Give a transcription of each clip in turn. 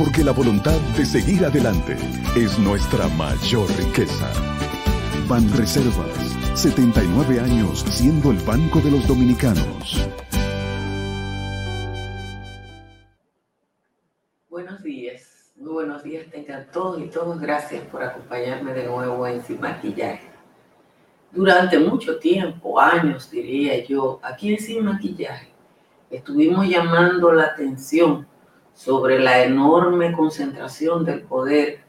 porque la voluntad de seguir adelante es nuestra mayor riqueza. Ban Reservas, 79 años siendo el Banco de los Dominicanos. Buenos días, muy buenos días tengan todos y todos. Gracias por acompañarme de nuevo en Sin Maquillaje. Durante mucho tiempo, años diría yo, aquí en Sin Maquillaje, estuvimos llamando la atención sobre la enorme concentración del poder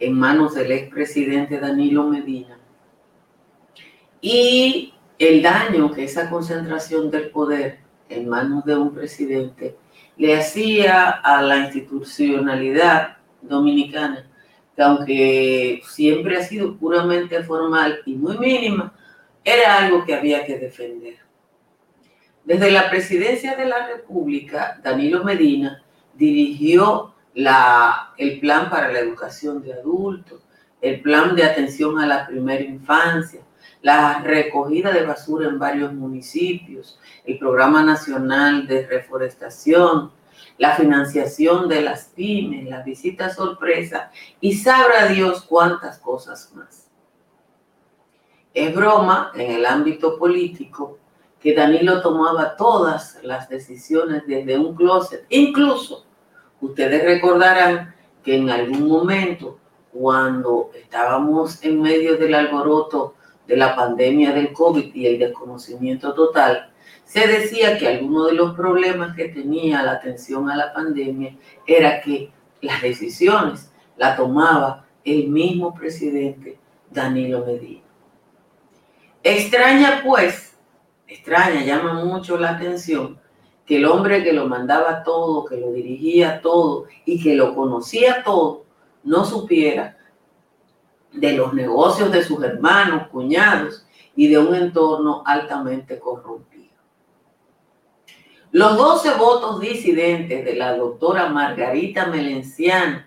en manos del expresidente Danilo Medina y el daño que esa concentración del poder en manos de un presidente le hacía a la institucionalidad dominicana, que aunque siempre ha sido puramente formal y muy mínima, era algo que había que defender. Desde la presidencia de la República, Danilo Medina dirigió la, el plan para la educación de adultos, el plan de atención a la primera infancia, la recogida de basura en varios municipios, el programa nacional de reforestación, la financiación de las pymes, la visita sorpresa y sabrá Dios cuántas cosas más. Es broma en el ámbito político que Danilo tomaba todas las decisiones desde un closet, incluso Ustedes recordarán que en algún momento, cuando estábamos en medio del alboroto de la pandemia del COVID y el desconocimiento total, se decía que alguno de los problemas que tenía la atención a la pandemia era que las decisiones la tomaba el mismo presidente Danilo Medina. Extraña pues, extraña, llama mucho la atención que el hombre que lo mandaba todo, que lo dirigía todo y que lo conocía todo, no supiera de los negocios de sus hermanos, cuñados y de un entorno altamente corrompido. Los 12 votos disidentes de la doctora Margarita Melenciano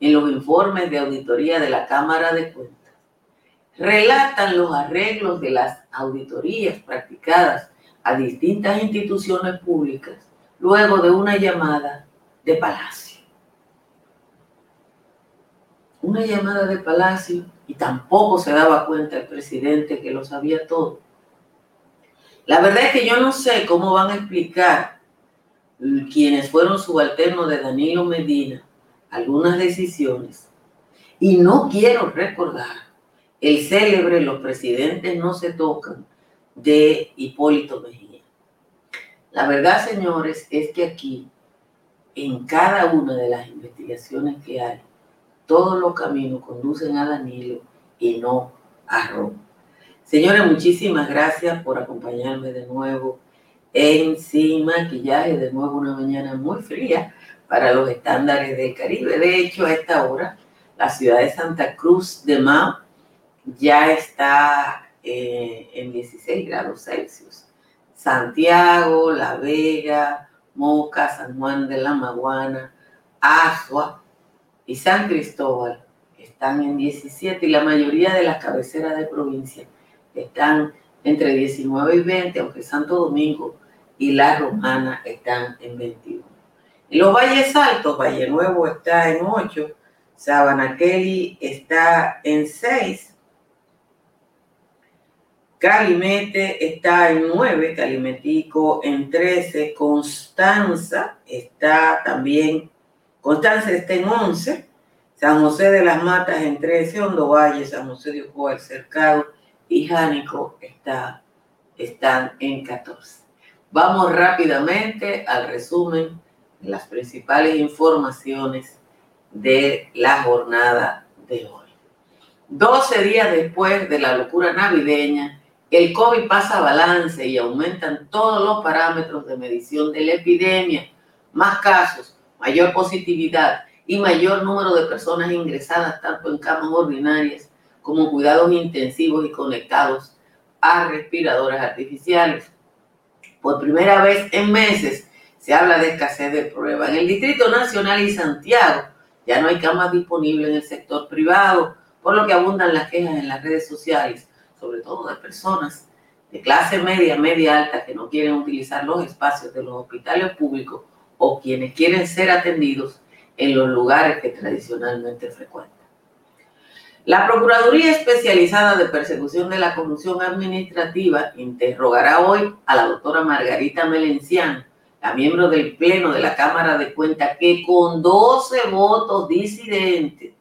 en los informes de auditoría de la Cámara de Cuentas relatan los arreglos de las auditorías practicadas a distintas instituciones públicas luego de una llamada de Palacio. Una llamada de Palacio y tampoco se daba cuenta el presidente que lo sabía todo. La verdad es que yo no sé cómo van a explicar quienes fueron subalternos de Danilo Medina algunas decisiones. Y no quiero recordar el célebre Los presidentes no se tocan de Hipólito Mejía. La verdad, señores, es que aquí, en cada una de las investigaciones que hay, todos los caminos conducen a Danilo y no a Roma. Señores, muchísimas gracias por acompañarme de nuevo en Sin Maquillaje, de nuevo una mañana muy fría para los estándares del Caribe. De hecho, a esta hora, la ciudad de Santa Cruz de Mao ya está eh, en 16 grados Celsius. Santiago, La Vega, Moca, San Juan de la Maguana, Asua y San Cristóbal están en 17 y la mayoría de las cabeceras de provincia están entre 19 y 20, aunque Santo Domingo y La Romana están en 21. En los valles altos, Valle Nuevo está en 8, Sabana está en 6, Calimete está en 9, Calimetico en 13, Constanza está también, Constanza está en 11, San José de las Matas en 13, Hondo Valle, San José de Ocoa, El Cercado y Jánico está, están en 14. Vamos rápidamente al resumen las principales informaciones de la jornada de hoy. 12 días después de la locura navideña, el COVID pasa balance y aumentan todos los parámetros de medición de la epidemia. Más casos, mayor positividad y mayor número de personas ingresadas tanto en camas ordinarias como cuidados intensivos y conectados a respiradores artificiales. Por primera vez en meses se habla de escasez de pruebas. En el Distrito Nacional y Santiago ya no hay camas disponibles en el sector privado, por lo que abundan las quejas en las redes sociales, sobre todo de personas de clase media, media alta, que no quieren utilizar los espacios de los hospitales públicos o quienes quieren ser atendidos en los lugares que tradicionalmente frecuentan. La Procuraduría Especializada de Persecución de la Corrupción Administrativa interrogará hoy a la doctora Margarita Melenciano, la miembro del Pleno de la Cámara de Cuentas, que con 12 votos disidentes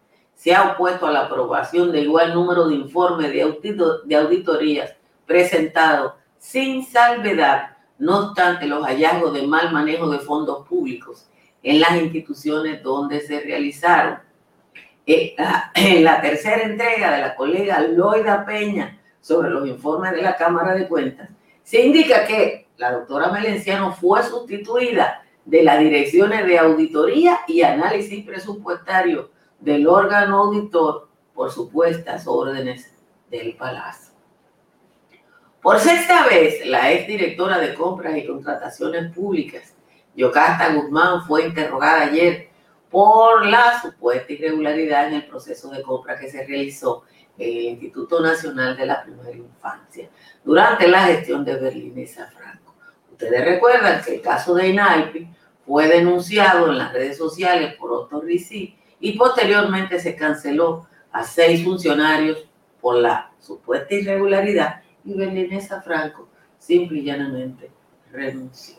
se ha opuesto a la aprobación de igual número de informes de, de auditorías presentados sin salvedad, no obstante los hallazgos de mal manejo de fondos públicos en las instituciones donde se realizaron. Eh, en la tercera entrega de la colega Loida Peña sobre los informes de la Cámara de Cuentas, se indica que la doctora Melenciano fue sustituida de las direcciones de auditoría y análisis presupuestario del órgano auditor por supuestas órdenes del Palacio. Por sexta vez, la exdirectora de Compras y Contrataciones Públicas, Yocasta Guzmán, fue interrogada ayer por la supuesta irregularidad en el proceso de compra que se realizó en el Instituto Nacional de la Primera Infancia durante la gestión de Berlinesa Franco. Ustedes recuerdan que el caso de INAIPI fue denunciado en las redes sociales por Otto Ricci y posteriormente se canceló a seis funcionarios por la supuesta irregularidad y Berlinesa Franco simple y llanamente renunció.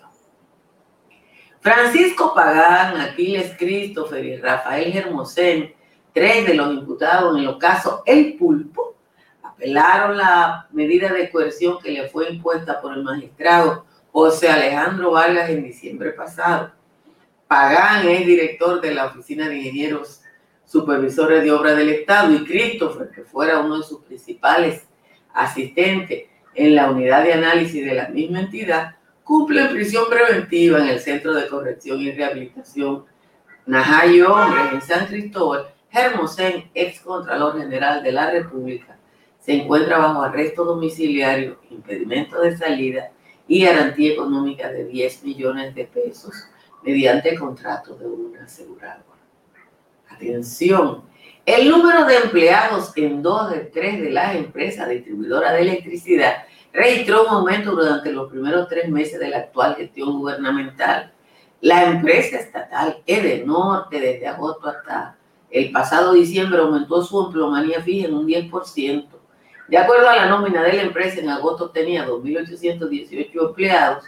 Francisco Pagán, Aquiles Christopher y Rafael Germosén, tres de los imputados en el caso El Pulpo, apelaron la medida de coerción que le fue impuesta por el magistrado José Alejandro Vargas en diciembre pasado. Pagán es director de la Oficina de Ingenieros Supervisores de Obra del Estado y Christopher, que fuera uno de sus principales asistentes en la unidad de análisis de la misma entidad, cumple prisión preventiva en el Centro de Corrección y Rehabilitación Najayo en San Cristóbal. Hermosén, ex Contralor General de la República, se encuentra bajo arresto domiciliario, impedimento de salida y garantía económica de 10 millones de pesos mediante contrato de una aseguradora. Atención, el número de empleados en dos de tres de las empresas distribuidoras de electricidad registró un aumento durante los primeros tres meses de la actual gestión gubernamental. La empresa estatal Edenorte, desde agosto hasta el pasado diciembre, aumentó su empleomanía fija en un 10%. De acuerdo a la nómina de la empresa, en agosto tenía 2.818 empleados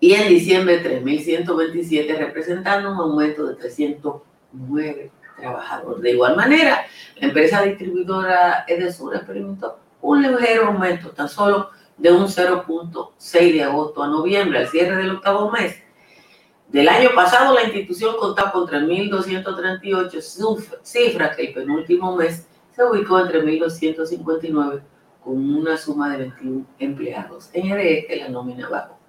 y en diciembre 3.127, representando un aumento de 309 trabajadores. De igual manera, la empresa distribuidora Edesur experimentó un ligero aumento, tan solo de un 0.6 de agosto a noviembre, al cierre del octavo mes. Del año pasado, la institución contaba con 3.238 cifras que el penúltimo mes se ubicó entre 1.259 con una suma de 21 empleados. En que la nómina bajó.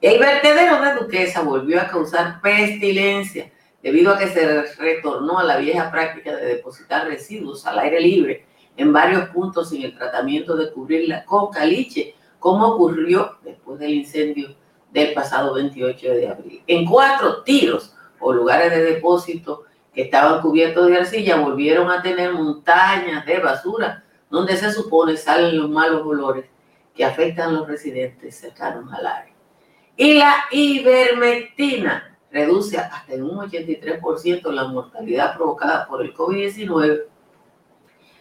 El vertedero de Duquesa volvió a causar pestilencia debido a que se retornó a la vieja práctica de depositar residuos al aire libre en varios puntos sin el tratamiento de cubrirla con caliche, como ocurrió después del incendio del pasado 28 de abril. En cuatro tiros o lugares de depósito que estaban cubiertos de arcilla volvieron a tener montañas de basura donde se supone salen los malos olores que afectan a los residentes cercanos al área. Y la ivermectina reduce hasta en un 83% la mortalidad provocada por el COVID-19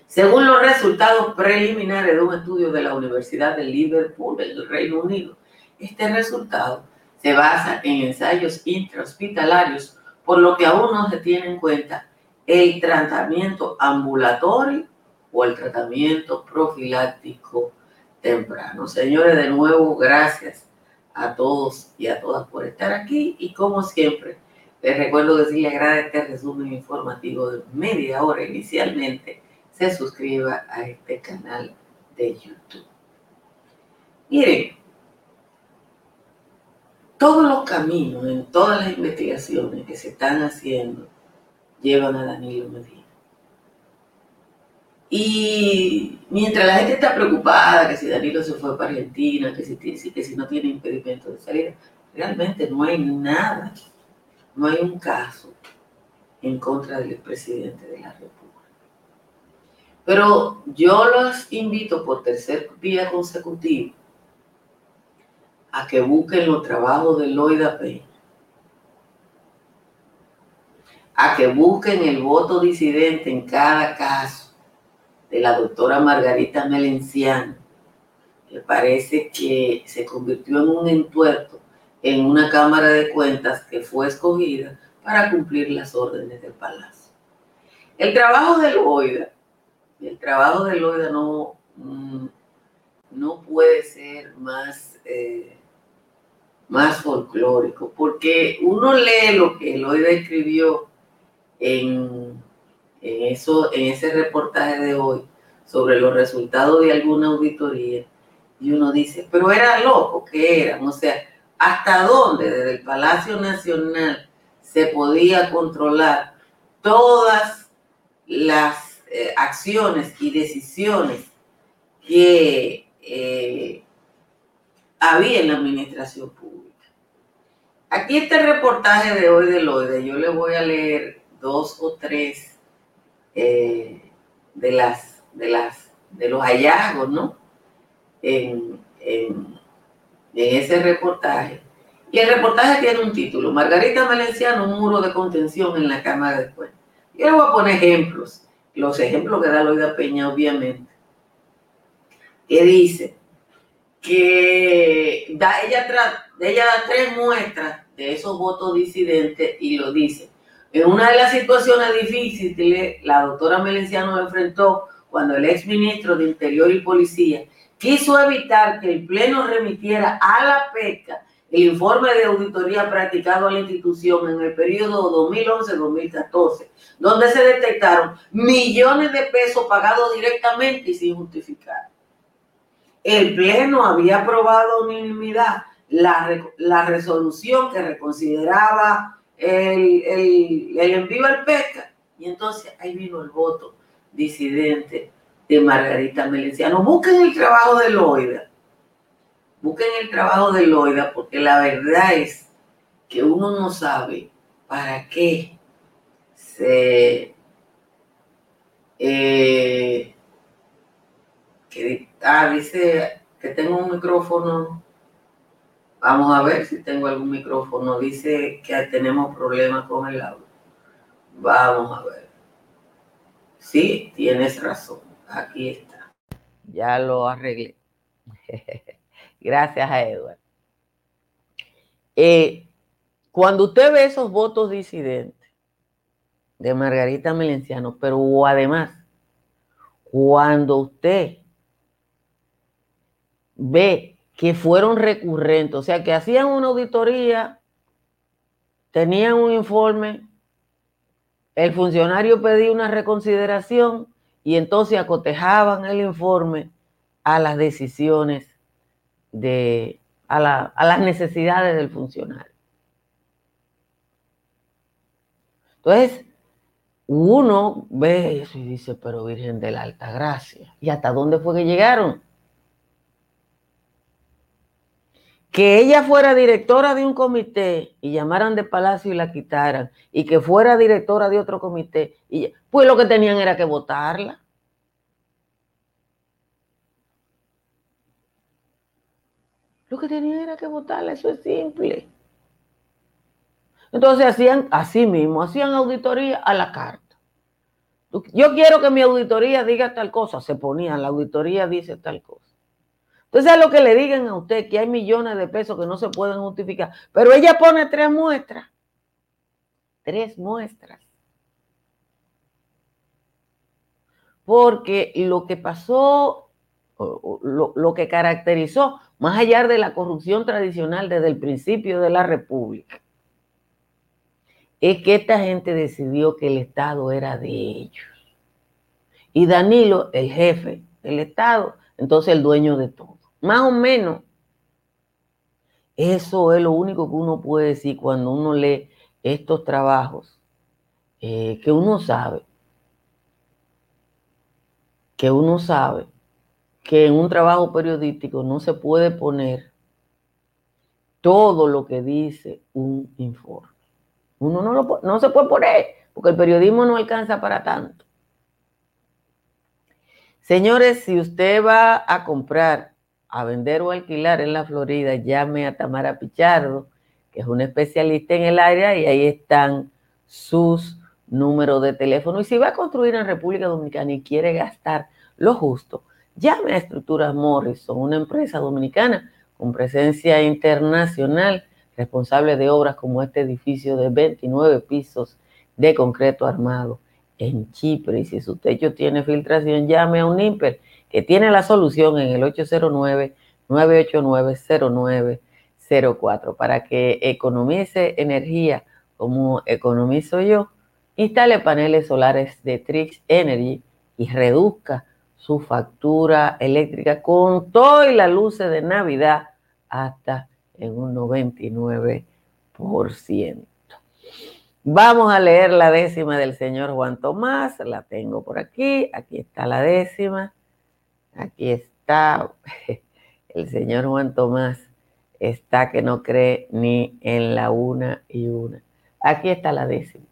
según los resultados preliminares de un estudio de la Universidad de Liverpool del Reino Unido, este resultado se basa en ensayos intrahospitalarios, por lo que aún no se tiene en cuenta el tratamiento ambulatorio o el tratamiento profiláctico temprano. Señores, de nuevo, gracias a todos y a todas por estar aquí y como siempre, les recuerdo que si le agrada este resumen informativo de media hora inicialmente, se suscriba a este canal de YouTube. Miren, todos los caminos, en todas las investigaciones que se están haciendo, llevan a Danilo Medina. Y mientras la gente está preocupada que si Danilo se fue para Argentina, que si, que si no tiene impedimento de salida, realmente no hay nada, no hay un caso en contra del expresidente de la República. Pero yo los invito por tercer día consecutivo a que busquen los trabajos de Loida Peña, a que busquen el voto disidente en cada caso de la doctora Margarita Melenciano, que parece que se convirtió en un entuerto en una Cámara de Cuentas que fue escogida para cumplir las órdenes del Palacio. El trabajo de Loida, el trabajo de Loida no, mm, no puede ser más, eh, más folclórico, porque uno lee lo que Loida escribió en en, eso, en ese reportaje de hoy sobre los resultados de alguna auditoría y uno dice, pero era loco que eran, o sea, hasta dónde desde el Palacio Nacional se podía controlar todas las eh, acciones y decisiones que eh, había en la administración pública. Aquí está el reportaje de hoy de Loide, yo le voy a leer dos o tres eh, de, las, de, las, de los hallazgos, ¿no? En, ese reportaje. Y el reportaje tiene un título, Margarita Valenciano, un muro de contención en la Cámara de Cuentas. Yo le voy a poner ejemplos, los ejemplos que da Loida Peña, obviamente, que dice que da, ella, ella da tres muestras de esos votos disidentes y lo dice. En una de las situaciones difíciles, la doctora Melenciano enfrentó cuando el exministro de Interior y Policía quiso evitar que el Pleno remitiera a la PECA el informe de auditoría practicado a la institución en el periodo 2011-2014, donde se detectaron millones de pesos pagados directamente y sin justificar. El Pleno había aprobado unanimidad la, la resolución que reconsideraba el, el, el envío al PECA. Y entonces ahí vino el voto disidente de Margarita Melenciano. Busquen el trabajo de Loida. Busquen el trabajo de Loida porque la verdad es que uno no sabe para qué se... Eh, que, ah, dice que tengo un micrófono Vamos a ver si tengo algún micrófono. Dice que tenemos problemas con el audio. Vamos a ver. Sí, tienes razón. Aquí está. Ya lo arreglé. Gracias a Edward. Eh, cuando usted ve esos votos disidentes de Margarita Melenciano, pero además, cuando usted ve que fueron recurrentes, o sea, que hacían una auditoría, tenían un informe, el funcionario pedía una reconsideración y entonces acotejaban el informe a las decisiones de, a, a las necesidades del funcionario. Entonces, uno ve eso y dice, pero Virgen de la Alta Gracia, ¿y hasta dónde fue que llegaron? Que ella fuera directora de un comité y llamaran de palacio y la quitaran, y que fuera directora de otro comité, y, pues lo que tenían era que votarla. Lo que tenían era que votarla, eso es simple. Entonces hacían así mismo, hacían auditoría a la carta. Yo quiero que mi auditoría diga tal cosa, se ponían, la auditoría dice tal cosa. Entonces, a lo que le digan a usted que hay millones de pesos que no se pueden justificar, pero ella pone tres muestras. Tres muestras. Porque lo que pasó lo, lo que caracterizó, más allá de la corrupción tradicional desde el principio de la República, es que esta gente decidió que el Estado era de ellos. Y Danilo, el jefe del Estado, entonces el dueño de todo. Más o menos, eso es lo único que uno puede decir cuando uno lee estos trabajos, eh, que uno sabe, que uno sabe que en un trabajo periodístico no se puede poner todo lo que dice un informe. Uno no, lo, no se puede poner, porque el periodismo no alcanza para tanto. Señores, si usted va a comprar, a vender o alquilar en la Florida, llame a Tamara Pichardo, que es una especialista en el área, y ahí están sus números de teléfono. Y si va a construir en República Dominicana y quiere gastar lo justo, llame a Estructuras Morrison, una empresa dominicana con presencia internacional, responsable de obras como este edificio de 29 pisos de concreto armado en Chipre. Y si su techo tiene filtración, llame a un IMPER que tiene la solución en el 809-989-0904 para que economice energía como economizo yo. Instale paneles solares de Trix Energy y reduzca su factura eléctrica con todo y las luces de Navidad hasta en un 99%. Vamos a leer la décima del señor Juan Tomás, la tengo por aquí, aquí está la décima, aquí está el señor Juan Tomás, está que no cree ni en la una y una. Aquí está la décima.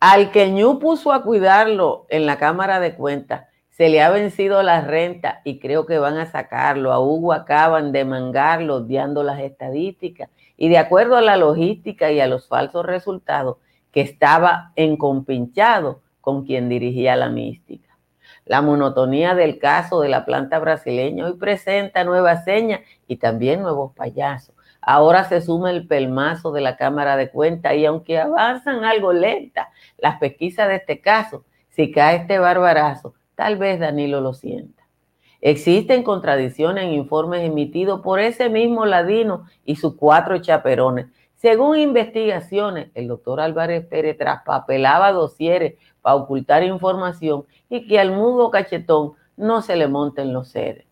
Al que Ñu puso a cuidarlo en la Cámara de Cuentas, se le ha vencido la renta y creo que van a sacarlo. A Hugo acaban de mangarlo, odiando las estadísticas y de acuerdo a la logística y a los falsos resultados que estaba encompinchado con quien dirigía la mística. La monotonía del caso de la planta brasileña hoy presenta nuevas señas y también nuevos payasos. Ahora se suma el pelmazo de la Cámara de Cuentas y aunque avanzan algo lenta las pesquisas de este caso, si cae este barbarazo, Tal vez Danilo lo sienta. Existen contradicciones en informes emitidos por ese mismo Ladino y sus cuatro chaperones. Según investigaciones, el doctor Álvarez Pérez traspapelaba dosieres para ocultar información y que al mudo cachetón no se le monten los seres.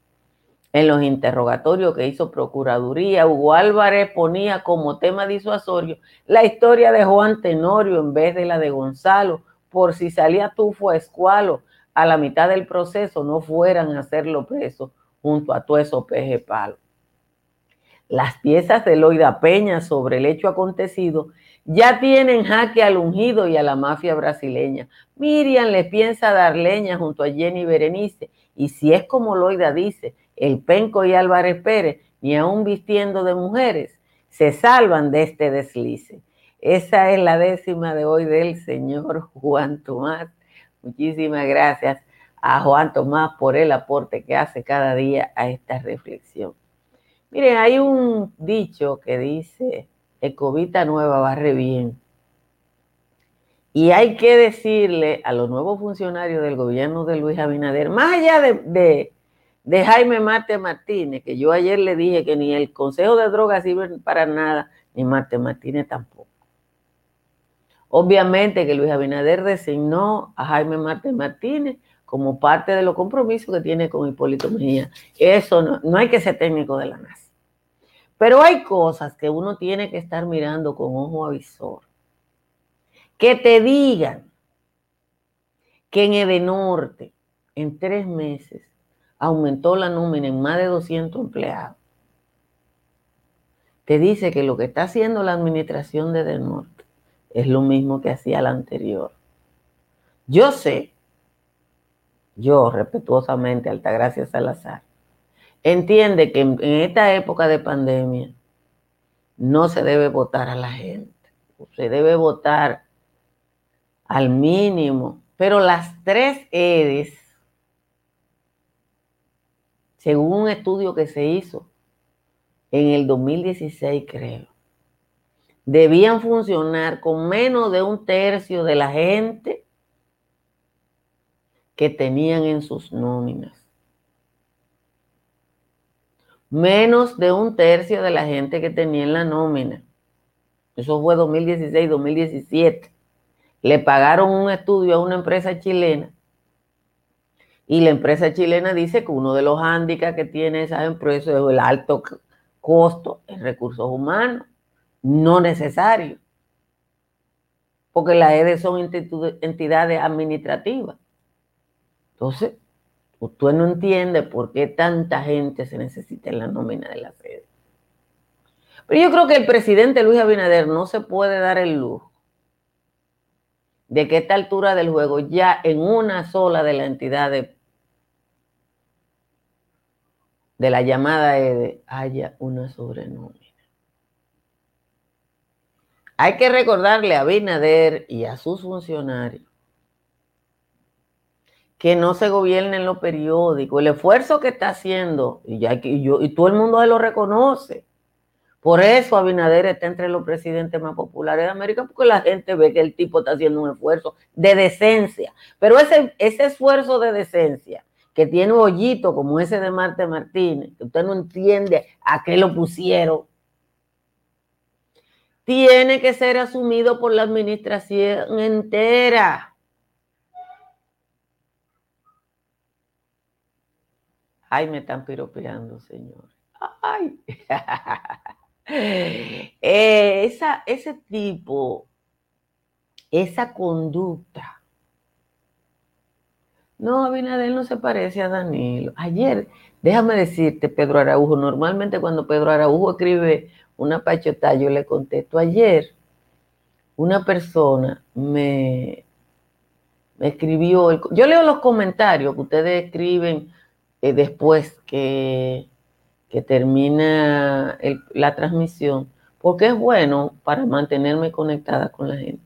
En los interrogatorios que hizo Procuraduría, Hugo Álvarez ponía como tema disuasorio la historia de Juan Tenorio en vez de la de Gonzalo, por si salía tufo a escualo a la mitad del proceso no fueran a hacerlo preso junto a todo eso peje palo. Las piezas de Loida Peña sobre el hecho acontecido ya tienen jaque al ungido y a la mafia brasileña. Miriam le piensa dar leña junto a Jenny Berenice y si es como Loida dice, el Penco y Álvarez Pérez, ni aún vistiendo de mujeres, se salvan de este deslice. Esa es la décima de hoy del señor Juan Tomás Muchísimas gracias a Juan Tomás por el aporte que hace cada día a esta reflexión. Miren, hay un dicho que dice, Ecovita nueva barre bien. Y hay que decirle a los nuevos funcionarios del gobierno de Luis Abinader, más allá de, de, Jaime Marte Martínez, que yo ayer le dije que ni el Consejo de Drogas sirve para nada, ni Marte Martínez tampoco. Obviamente que Luis Abinader designó a Jaime Marte Martínez como parte de los compromisos que tiene con Hipólito Mejía. Eso no, no hay que ser técnico de la NASA. Pero hay cosas que uno tiene que estar mirando con ojo avisor. Que te digan que en Edenorte, en tres meses, aumentó la nómina en más de 200 empleados. Te dice que lo que está haciendo la administración de Edenorte es lo mismo que hacía la anterior. Yo sé, yo respetuosamente, Altagracia Salazar, entiende que en esta época de pandemia no se debe votar a la gente, se debe votar al mínimo, pero las tres EDES, según un estudio que se hizo en el 2016, creo, debían funcionar con menos de un tercio de la gente que tenían en sus nóminas. menos de un tercio de la gente que tenía en la nómina. Eso fue 2016-2017. Le pagaron un estudio a una empresa chilena y la empresa chilena dice que uno de los hándicaps que tiene esa empresa es el alto costo en recursos humanos, no necesario. Porque las EDE son entidades administrativas. Entonces, usted no entiende por qué tanta gente se necesita en la nómina de la sede. Pero yo creo que el presidente Luis Abinader no se puede dar el lujo de que a esta altura del juego ya en una sola de las entidades de la llamada EDE haya una sobrenómina. Hay que recordarle a Binader y a sus funcionarios que no se gobiernen los periódicos. El esfuerzo que está haciendo, y, ya, yo, y todo el mundo se lo reconoce. Por eso Abinader está entre los presidentes más populares de América, porque la gente ve que el tipo está haciendo un esfuerzo de decencia. Pero ese, ese esfuerzo de decencia que tiene un hoyito como ese de Marte Martínez, que usted no entiende a qué lo pusieron, tiene que ser asumido por la administración entera. Ay, me están piropeando, señor. Ay. Eh, esa, ese tipo, esa conducta no, Abinader no se parece a Danilo. Ayer, déjame decirte, Pedro Araujo, normalmente cuando Pedro Araujo escribe una pachota, yo le contesto. Ayer, una persona me, escribió, yo leo los comentarios que ustedes escriben eh, después que, que termina la transmisión, porque es bueno para mantenerme conectada con la gente.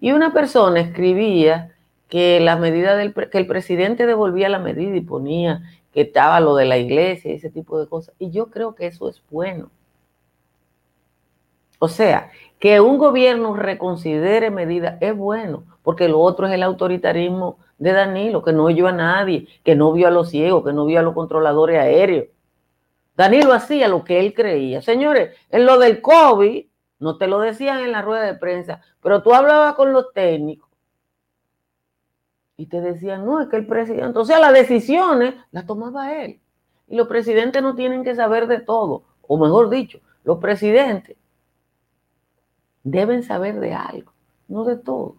Y una persona escribía que la medida del que el presidente devolvía la medida y ponía que estaba lo de la iglesia y ese tipo de cosas. Y yo creo que eso es bueno. O sea, que un gobierno reconsidere medidas es bueno, porque lo otro es el autoritarismo de Danilo, que no oyó a nadie, que no vio a los ciegos, que no vio a los controladores aéreos. Danilo hacía lo que él creía. Señores, en lo del COVID, no te lo decían en la rueda de prensa, pero tú hablabas con los técnicos y te decían, no, es que el presidente, o sea, las decisiones las tomaba él. Y los presidentes no tienen que saber de todo, o mejor dicho, los presidentes deben saber de algo, no de todo.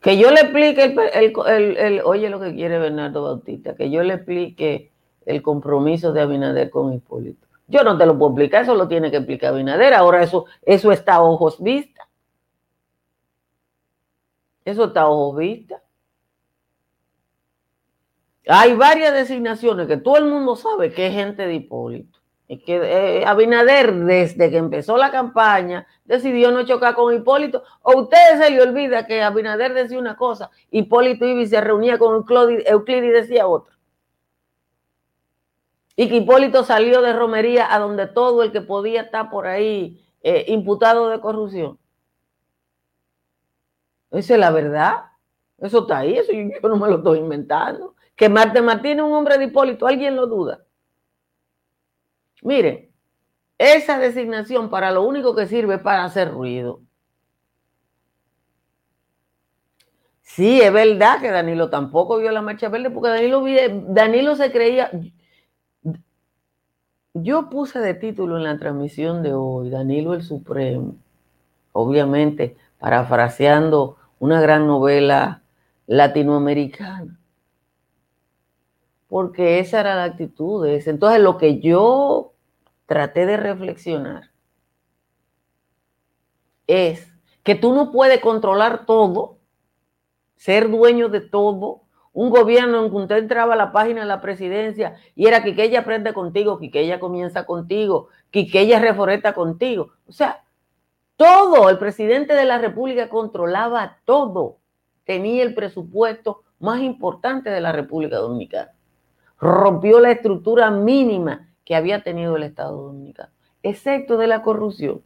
Que yo le explique el, oye lo que quiere Bernardo Bautista, que yo le explique el compromiso de Abinader con Hipólito. Yo no te lo puedo explicar, eso lo tiene que explicar Abinader. Ahora eso, eso está a ojos vistas. Eso está a ojos vista. Hay varias designaciones que todo el mundo sabe que es gente de Hipólito. Es que eh, Abinader, desde que empezó la campaña, decidió no chocar con Hipólito. O ustedes se le olvida que Abinader decía una cosa, Hipólito Ibi se reunía con Euclides y decía otra. Y que Hipólito salió de romería a donde todo el que podía estar por ahí eh, imputado de corrupción. Esa es la verdad. Eso está ahí, eso yo, no me lo estoy inventando. Que Marte Martínez es un hombre de Hipólito, ¿alguien lo duda? Mire, esa designación para lo único que sirve es para hacer ruido. Sí, es verdad que Danilo tampoco vio la marcha verde, porque Danilo, se creía. Yo puse de título en la transmisión de hoy, Danilo el Supremo, obviamente parafraseando una gran novela latinoamericana. Porque esa era la actitud. Entonces lo que yo traté de reflexionar es que tú no puedes controlar todo, ser dueño de todo. Un gobierno en que usted entraba a la página de la presidencia y era que ella aprende contigo, que ella comienza contigo, que ella reforeta contigo. O sea, todo, el presidente de la República controlaba todo. Tenía el presupuesto más importante de la República Dominicana. Rompió la estructura mínima que había tenido el Estado Dominicano, excepto de la corrupción.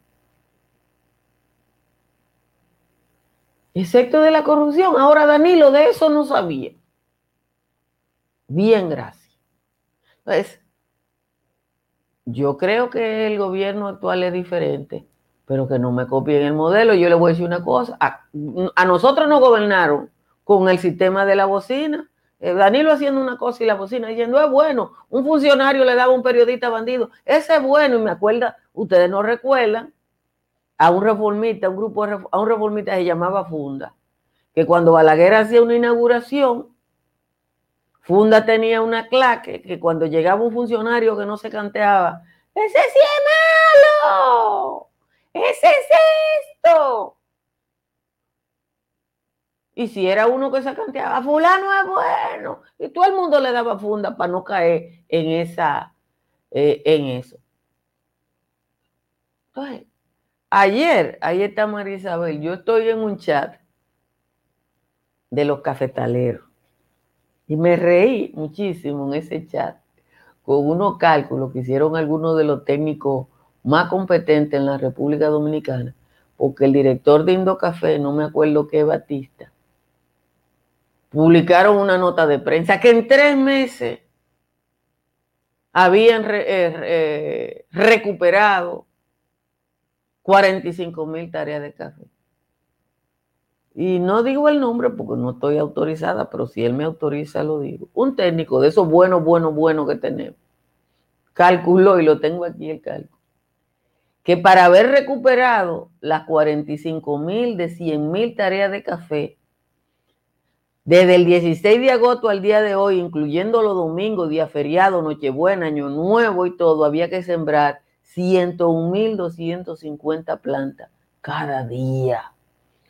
Excepto de la corrupción. Ahora Danilo de eso no sabía. Bien, gracias. Entonces, yo creo que el gobierno actual es diferente, pero que no me copien el modelo. Yo le voy a decir una cosa, a, a nosotros nos gobernaron con el sistema de la bocina. Eh, Danilo haciendo una cosa y la bocina diciendo, es bueno, un funcionario le daba a un periodista bandido, ese es bueno, y me acuerda, ustedes no recuerdan, a un reformista, a un grupo, a un reformista se llamaba Funda, que cuando Balaguer hacía una inauguración, Funda tenía una claque que cuando llegaba un funcionario que no se canteaba, ese sí es malo, ese es esto. Y si era uno que se canteaba, fulano es bueno. Y todo el mundo le daba funda para no caer en esa, eh, en eso. Entonces, ayer, ahí está María Isabel, yo estoy en un chat de los cafetaleros. Y me reí muchísimo en ese chat con unos cálculos que hicieron algunos de los técnicos más competentes en la República Dominicana, porque el director de Indocafé, no me acuerdo qué Batista, publicaron una nota de prensa que en tres meses habían eh, eh, recuperado 45 mil tareas de café. Y no digo el nombre porque no estoy autorizada, pero si él me autoriza lo digo. Un técnico de esos buenos, buenos, buenos que tenemos, calculó, y lo tengo aquí el cálculo, que para haber recuperado las 45 mil de 100 mil tareas de café, desde el 16 de agosto al día de hoy, incluyendo los domingos, día feriado, Nochebuena, Año Nuevo y todo, había que sembrar 101.250 plantas cada día.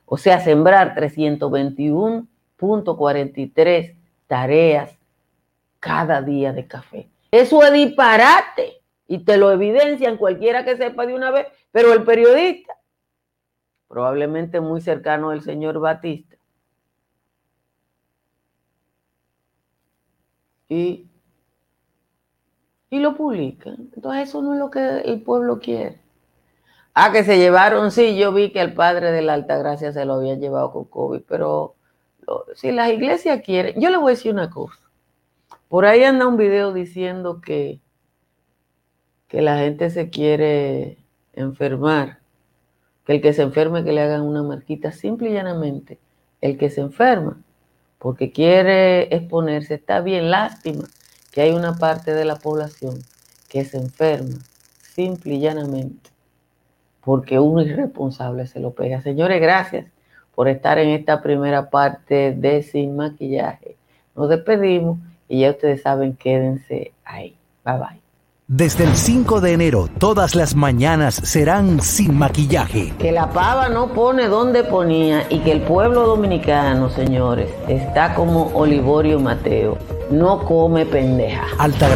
O sea, sembrar 321.43 tareas cada día de café. Eso es disparate y te lo evidencian cualquiera que sepa de una vez, pero el periodista, probablemente muy cercano al señor Batista, y, y lo publican. Entonces eso no es lo que el pueblo quiere. Ah, que se llevaron, sí, yo vi que el padre de la Altagracia se lo habían llevado con COVID, pero si las iglesias quieren, yo le voy a decir una cosa. Por ahí anda un video diciendo que, que la gente se quiere enfermar, que el que se enferme que le hagan una marquita, simple y llanamente, el que se enferma porque quiere exponerse, está bien, lástima que hay una parte de la población que se enferma, simple y llanamente, porque uno irresponsable se lo pega. Señores, gracias por estar en esta primera parte de Sin Maquillaje. Nos despedimos y ya ustedes saben, quédense ahí. Bye bye. Desde el 5 de enero, todas las mañanas serán sin maquillaje. Que la pava no pone donde ponía y que el pueblo dominicano, señores, está como Olivorio Mateo. No come pendeja. Alta